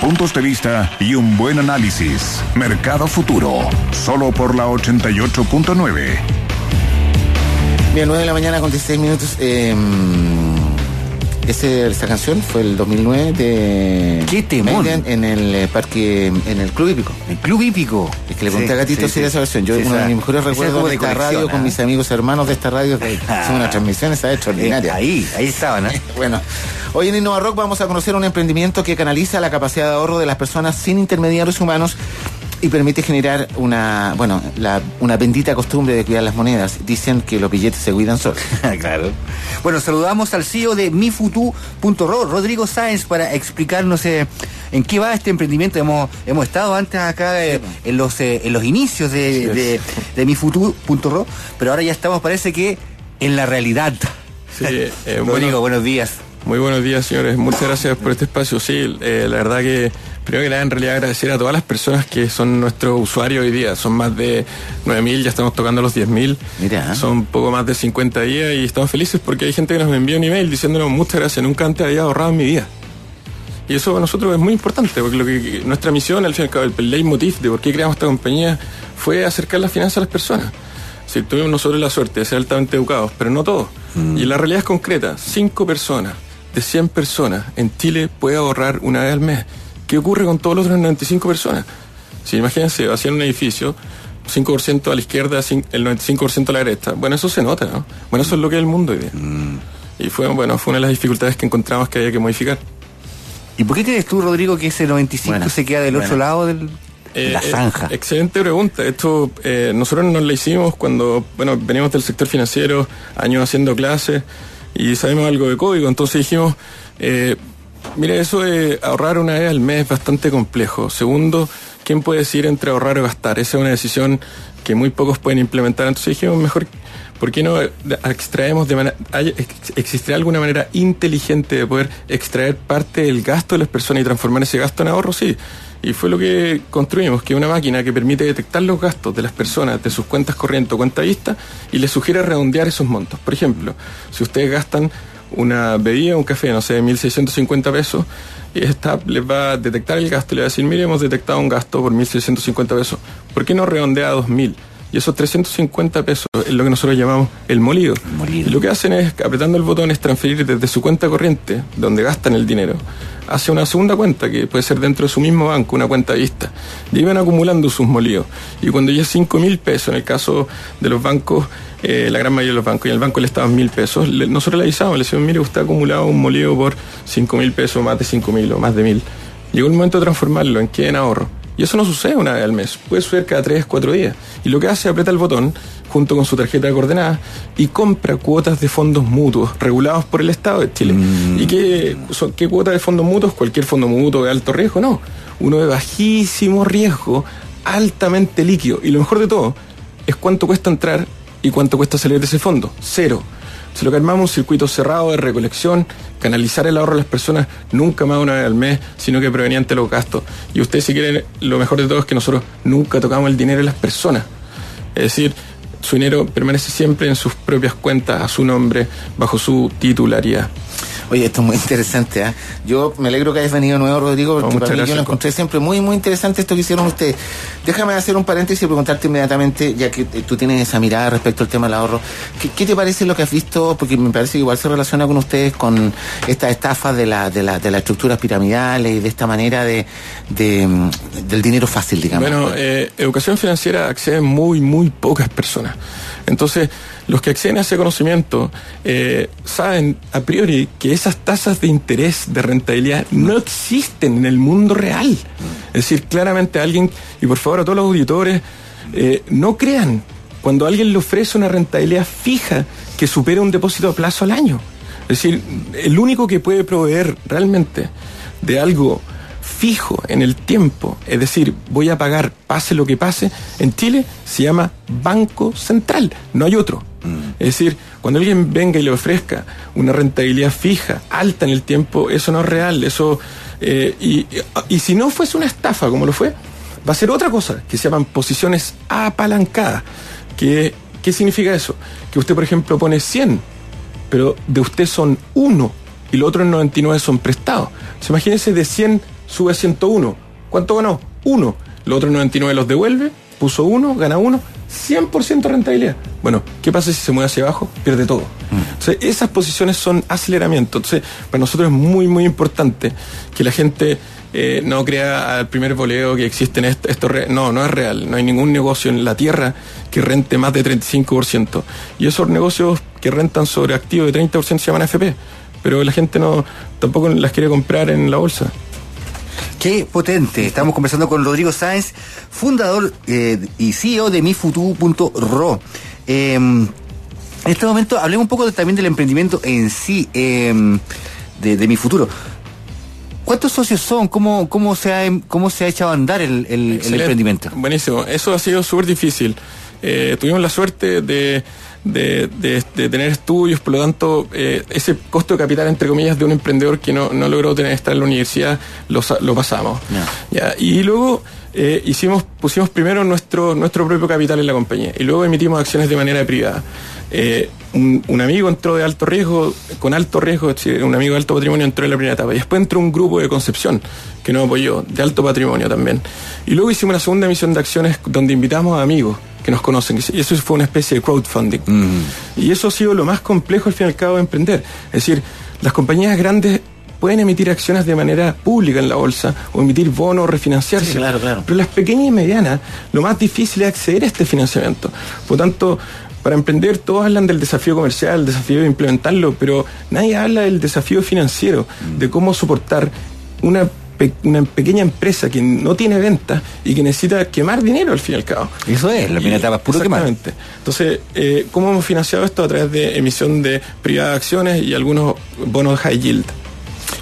puntos de vista y un buen análisis. Mercado Futuro, solo por la 88.9. Bien, 9 de la mañana con 16 minutos. Eh, ese, esta canción fue el 2009 de ¿Qué temón? En el eh, parque, en el Club Hípico. El Club Hípico. Que le conté a Gatito sí, esa versión. Yo, uno de mis mejores recuerdos de esta radio con mis amigos hermanos de esta radio. de- Ah. Son unas transmisiones ¿sabes? Eh, extraordinarias. ahí, ahí estaban, ¿eh? Bueno, hoy en Innova Rock vamos a conocer un emprendimiento que canaliza la capacidad de ahorro de las personas sin intermediarios humanos y permite generar una, bueno, la- una bendita costumbre de cuidar las monedas. Dicen que los billetes se cuidan solos. claro. Bueno, saludamos al CEO de mifutu.ro, Rodrigo Sáenz, para explicarnos eh, en qué va este emprendimiento. Hemos, hemos estado antes acá eh, en, los, eh, en los inicios de, de, de mifutu.ro, pero ahora ya estamos, parece que, en la realidad. Sí, eh, Rodrigo, bueno, buenos días. muy buenos días, señores. Muchas gracias por este espacio. Sí, eh, la verdad que primero que nada, en realidad agradecer a todas las personas que son nuestros usuarios hoy día. Son más de 9.000, ya estamos tocando los 10.000. Mira. Son poco más de 50 días y estamos felices porque hay gente que nos envía un email diciéndonos muchas gracias, nunca antes había ahorrado en mi vida. Y eso para nosotros es muy importante, porque lo que nuestra misión, al fin y al cabo, el, leitmotiv de por qué creamos esta compañía fue acercar las finanzas a las personas. Si tuvimos nosotros la suerte de ser altamente educados, pero no todos. Y la realidad es concreta, cinco personas de 100 personas en Chile puede ahorrar una vez al mes. ¿Qué ocurre con todos los otros 95 personas? Si imagínense, hacían un edificio, 5% a la izquierda, el 95% a la derecha. Bueno, eso se nota, ¿no? Bueno, eso es lo que es el mundo hoy día. Y fue, bueno, fue una de las dificultades que encontramos que había que modificar. ¿Y por qué crees tú, Rodrigo, que ese 95 Bueno, se queda del bueno. otro lado del, de Eh, la eh, zanja? excelente pregunta. Esto eh, nosotros nos la hicimos cuando, bueno, venimos del sector financiero, años haciendo clases y sabemos algo de código. Entonces dijimos, eh, mira, eso de ahorrar una vez al mes es bastante complejo. Segundo, ¿quién puede decidir entre ahorrar o gastar? Esa es una decisión que muy pocos pueden implementar. Entonces dijimos, mejor, ¿por qué no extraemos de manera, existirá alguna manera inteligente de poder extraer parte del gasto de las personas y transformar ese gasto en ahorro? Sí. Y fue lo que construimos, que una máquina que permite detectar los gastos de las personas de sus cuentas corrientes o cuenta vista y les sugiere redondear esos montos. Por ejemplo, si ustedes gastan una bebida, un café, no sé, de 1.650 pesos, y esta les va a detectar el gasto y le va a decir, mire, hemos detectado un gasto por 1.650 pesos, ¿por qué no redondea a 2.000? Y esos 350 pesos es lo que nosotros llamamos el molido. Molido. Y lo que hacen es, apretando el botón, es transferir desde su cuenta corriente, donde gastan el dinero, hacia una segunda cuenta, que puede ser dentro de su mismo banco, una cuenta vista. Y ahí van acumulando sus molidos. Y cuando ya 5 mil pesos, en el caso de los bancos, eh, la gran mayoría de los bancos, y en el banco le estaban mil pesos, le- nosotros le avisamos, le decimos, mire, usted ha acumulado un molido por 5 mil pesos, más de 5 mil o más de mil. Llegó el momento de transformarlo en qué en ahorro. Y eso no sucede una vez al mes, puede suceder cada 3, 4 días. Y lo que hace es aprieta el botón junto con su tarjeta de coordenadas y compra cuotas de fondos mutuos regulados por el Estado de Chile. ¿Y qué, son, qué cuotas de fondos mutuos? Cualquier fondo mutuo de alto riesgo, no. Uno de bajísimo riesgo, altamente líquido. Y lo mejor de todo es cuánto cuesta entrar y cuánto cuesta salir de ese fondo. Cero. Se lo que armamos un circuito cerrado de recolección, canalizar el ahorro de las personas nunca más una vez al mes, sino que proveniente de los gastos. Y ustedes si quieren, lo mejor de todo es que nosotros nunca tocamos el dinero de las personas. Es decir, su dinero permanece siempre en sus propias cuentas, a su nombre, bajo su titularidad. Oye, esto es muy interesante. ¿ah? Yo me alegro que hayas venido de nuevo, Rodrigo, porque muchas para mí yo lo encontré siempre muy, muy interesante esto que hicieron ustedes. Déjame hacer un paréntesis y preguntarte inmediatamente, ya que eh, tú tienes esa mirada respecto al tema del ahorro. ¿Qué, qué te parece lo que has visto? Porque me parece que igual se relaciona con ustedes con esta estafa de, la, de, la, de las estructuras piramidales y de esta manera de, de, mm, del dinero fácil, digamos. Bueno, eh, educación financiera acceden muy, muy pocas personas. Entonces, los que acceden a ese conocimiento eh, saben a priori que esas tasas de interés, de rentabilidad, no existen en el mundo real. Es decir, claramente alguien, y por favor a todos los auditores, eh, no crean cuando alguien le ofrece una rentabilidad fija que supere un depósito a plazo al año. Es decir, el único que puede proveer realmente de algo fijo en el tiempo, es decir, voy a pagar pase lo que pase, en Chile se llama Banco Central, no hay otro. Es decir, cuando alguien venga y le ofrezca una rentabilidad fija, alta en el tiempo, eso no es real, eso eh, y, si no fuese una estafa como lo fue, va a ser otra cosa, que se llaman posiciones apalancadas. Que, ¿Qué significa eso? Que usted, por ejemplo, pone 100, pero de usted son uno y los otros 99 son prestados. Entonces, imagínese de 100 sube a 101. ¿Cuánto ganó? Uno. Los otros 99 los devuelve, puso uno, gana uno, 100% rentabilidad. Bueno, ¿qué pasa si se mueve hacia abajo? Pierde todo. Entonces, esas posiciones son aceleramiento. Entonces, para nosotros es muy, muy importante que la gente eh, no crea al primer voleo que existen esto, esto no, no es real. No hay ningún negocio en la tierra que rente más de 35%. Y esos negocios que rentan sobre activos de 30% se llaman FP. Pero la gente no tampoco las quiere comprar en la bolsa. Qué potente. Estamos conversando con Rodrigo Sáenz, fundador eh, y CEO de mifutu.ro. Eh, en este momento hablemos un poco de- también del emprendimiento en sí, eh, de, de mi futuro. ¿Cuántos socios son? ¿Cómo, cómo, se, ha, em- cómo se ha echado a andar el, el- el Excelente. emprendimiento? Buenísimo. Eso ha sido súper difícil. Eh, tuvimos la suerte de, de- de- de tener estudios, por lo tanto, eh, ese costo de capital, entre comillas, de un emprendedor que no, no logró tener estar en la universidad, lo, lo pasamos. Ya, Y luego eh, hicimos, pusimos primero nuestro, nuestro propio capital en la compañía y luego emitimos acciones de manera privada. Eh, un, un amigo entró de alto riesgo, con alto riesgo, un amigo de alto patrimonio entró en la primera etapa. Y después entró un grupo de Concepción que nos apoyó, de alto patrimonio también. Y luego hicimos una segunda emisión de acciones donde invitamos a amigos que nos conocen. Y eso fue una especie de crowdfunding. Y eso ha sido lo más complejo al fin y al cabo de emprender. Es decir, las compañías grandes pueden emitir acciones de manera pública en la bolsa o emitir bonos, refinanciarse. Sí, claro, claro. Pero las pequeñas y medianas, lo más difícil es acceder a este financiamiento. Por lo tanto, para emprender todos hablan del desafío comercial, el desafío de implementarlo, pero nadie habla del desafío financiero, de cómo soportar una, pe- una pequeña empresa que no tiene ventas y que necesita quemar dinero al fin y al cabo. Eso es, la primera etapa es puro quemar. Exactamente. Entonces, eh, ¿cómo hemos financiado esto? A través de emisión de privadas de acciones y algunos bonos high yield.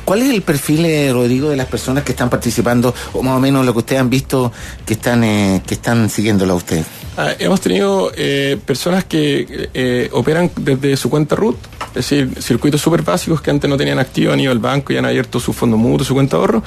¿Cuál es el perfil, eh, Rodrigo, de las personas que están participando, o más o menos lo que ustedes han visto que están, eh, que están siguiéndolo a usted? Ah, hemos tenido eh, personas que eh, operan desde su cuenta root, es decir, circuitos súper básicos que antes no tenían activo, han ido al banco y han abierto su fondo mutuo, su cuenta de ahorro,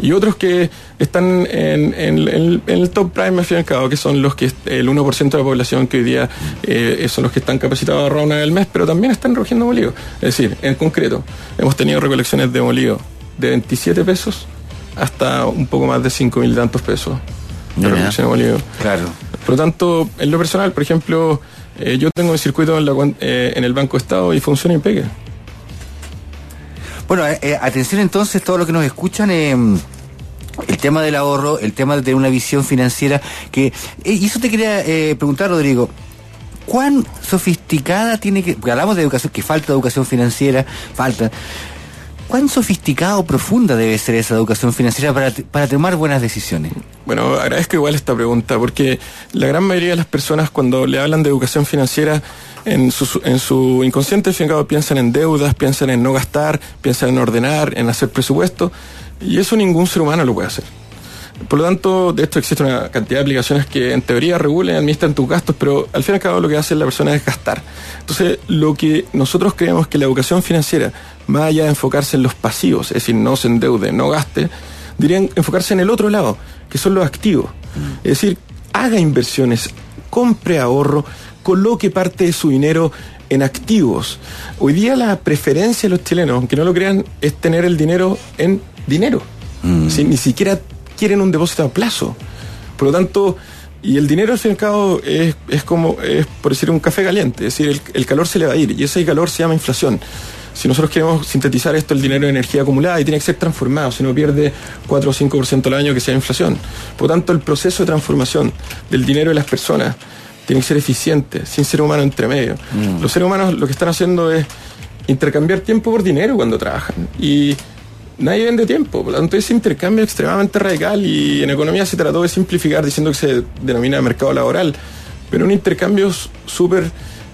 y otros que están en, en- en- en el top prime al fin y al cabo, que son los que el 1% de la población que hoy día eh, son los que están capacitados a ahorrar una vez al mes, pero también están recogiendo molido. Es decir, en concreto, hemos tenido recolecciones de molido de 27 pesos hasta un poco más de 5 mil tantos pesos de recolección de molido. Claro. Por lo tanto, en lo personal, por ejemplo, eh, yo tengo mi circuito en, la eh, en el Banco Estado y funciona impecable. Bueno, eh, eh, atención entonces, todo lo que nos escuchan, eh, el tema del ahorro, el tema de tener una visión financiera, que, y eso te quería preguntar, Rodrigo, ¿cuán sofisticada tiene que, porque hablamos de educación, que falta educación financiera, falta, ¿cuán sofisticada o profunda debe ser esa educación financiera para, para tomar buenas decisiones? Bueno, agradezco igual esta pregunta, porque la gran mayoría de las personas cuando le hablan de educación financiera, en su, en su inconsciente cabo, piensan en deudas, piensan en no gastar, piensan en ordenar, en hacer presupuesto, y eso ningún ser humano lo puede hacer. Por lo tanto, de esto existe una cantidad de aplicaciones que en teoría regulan y administran tus gastos, pero al fin y al cabo lo que hace la persona es gastar. Entonces, lo que nosotros creemos que la educación financiera, más allá de enfocarse en los pasivos, es decir, no se endeude, no gaste, dirían enfocarse en el otro lado, que son los activos. Es decir, haga inversiones, compre ahorro, coloque parte de su dinero en activos. Hoy día la preferencia de los chilenos, aunque no lo crean, es tener el dinero en dinero. Si ni siquiera quieren un depósito a plazo. Por lo tanto, y el dinero al fin y al cabo es, es como, es por decir, un café caliente. Es decir, el, el calor se le va a ir y ese calor se llama inflación. Si nosotros queremos sintetizar esto, el dinero es energía acumulada y tiene que ser transformado, si no pierde 4 o 5% al año que sea inflación. Por lo tanto, el proceso de transformación del dinero de las personas tiene que ser eficiente, sin ser humano entre medio. Los seres humanos lo que están haciendo es intercambiar tiempo por dinero cuando trabajan. Y nadie vende tiempo, por lo tanto ese intercambio es extremadamente radical y en economía se trató de simplificar diciendo que se denomina mercado laboral, pero un intercambio súper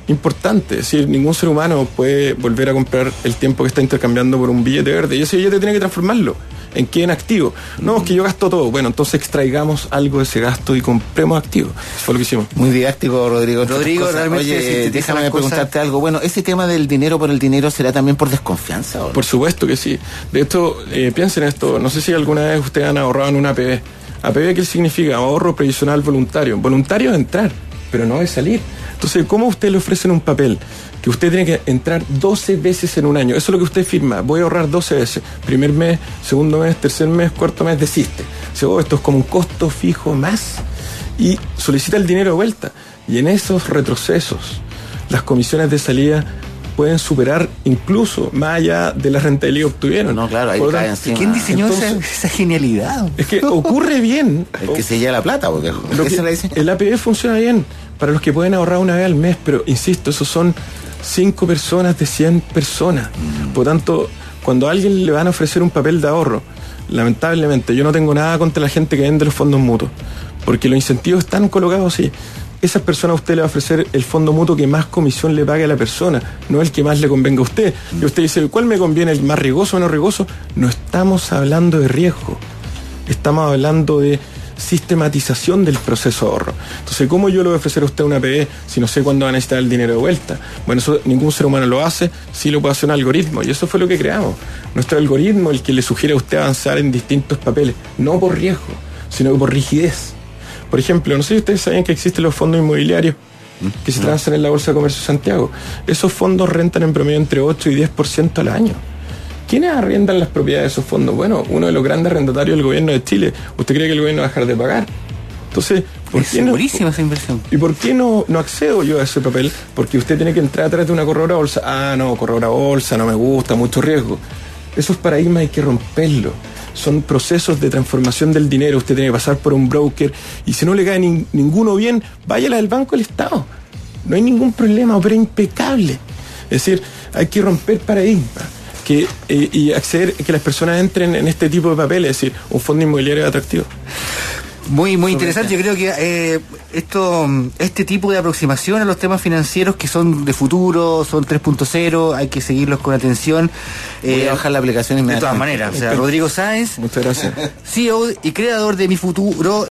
importante, es decir, ningún ser humano puede volver a comprar el tiempo que está intercambiando por un billete verde y ese billete tiene que transformarlo en qué en activo. No, es que yo gasto todo. Bueno, entonces extraigamos algo de ese gasto y compremos activos. Eso fue lo que hicimos. Muy didáctico, Rodrigo. Rodrigo, otras cosas. realmente Oye, déjame cosas. preguntarte algo. Bueno, ese tema del dinero por el dinero será también por desconfianza. ¿o no? Por supuesto que sí. De esto, eh, piensen esto, no sé si alguna vez ustedes han ahorrado en una APB. APB, ¿qué significa? Ahorro previsional voluntario. Voluntario es entrar. Pero no de salir. Entonces, ¿cómo usted le ofrecen un papel que usted tiene que entrar 12 veces en un año? Eso es lo que usted firma. Voy a ahorrar 12 veces. Primer mes, segundo mes, tercer mes, cuarto mes, desiste. Dice, oh, esto es como un costo fijo más. Y solicita el dinero de vuelta. Y en esos retrocesos, las comisiones de salida pueden superar incluso más allá de la rentabilidad que obtuvieron. No, claro, ahí cae encima. ¿Quién diseñó Entonces- esa, esa genialidad? Es que ocurre bien. El que se lleva la plata, porque Lo que- ¿qué se le dice? el APB funciona bien para los que pueden ahorrar una vez al mes, pero insisto, esos son 5 personas de 100 personas. Por tanto, cuando a alguien le van a ofrecer un papel de ahorro, lamentablemente yo no tengo nada contra la gente que vende los fondos mutuos, porque los incentivos están colocados así. Esas personas a usted le va a ofrecer el fondo mutuo que más comisión le pague a la persona, no el que más le convenga a usted. Y usted dice, ¿cuál me conviene? ¿El más riesgoso o menos riesgoso? No estamos hablando de riesgo. Estamos hablando de sistematización del proceso de ahorro. Entonces, ¿cómo yo le voy a ofrecer a usted una PE si no sé cuándo va a necesitar el dinero de vuelta? Bueno, eso ningún ser humano lo hace, sí lo puede hacer un algoritmo. Y eso fue lo que creamos. Nuestro algoritmo, el que le sugiere a usted avanzar en distintos papeles, no por riesgo, sino por rigidez. Por ejemplo, no sé si ustedes sabían que existen los fondos inmobiliarios que se transan en la Bolsa de Comercio de Santiago. Esos fondos rentan en promedio entre 8 y 10% al año. ¿Quiénes arrendan las propiedades de esos fondos? Bueno, uno de los grandes arrendatarios del gobierno de Chile. ¿Usted cree que el gobierno va a dejar de pagar? Entonces, ¿por Es qué no? esa inversión. ¿Y por qué no, no accedo yo a ese papel? Porque usted tiene que entrar a través de una corredora bolsa. Ah, no, corredora bolsa, no me gusta, mucho riesgo. Esos paradigmas hay que romperlos. Son procesos de transformación del dinero. Usted tiene que pasar por un broker y si no le cae nin- ninguno bien, váyala del Banco del Estado. No hay ningún problema, opera impecable. Es decir, hay que romper paradigmas que, eh, y acceder, que las personas entren en este tipo de papeles, es decir, un fondo inmobiliario atractivo. Muy, muy interesante. Yo creo que eh, esto, este tipo de aproximación a los temas financieros que son de futuro, son 3.0, hay que seguirlos con atención. Voy Eh, a bajar la aplicación de todas inmediatamente. maneras, o sea, Rodrigo Sáenz, Muchas gracias. CEO y creador de Mi Futuro,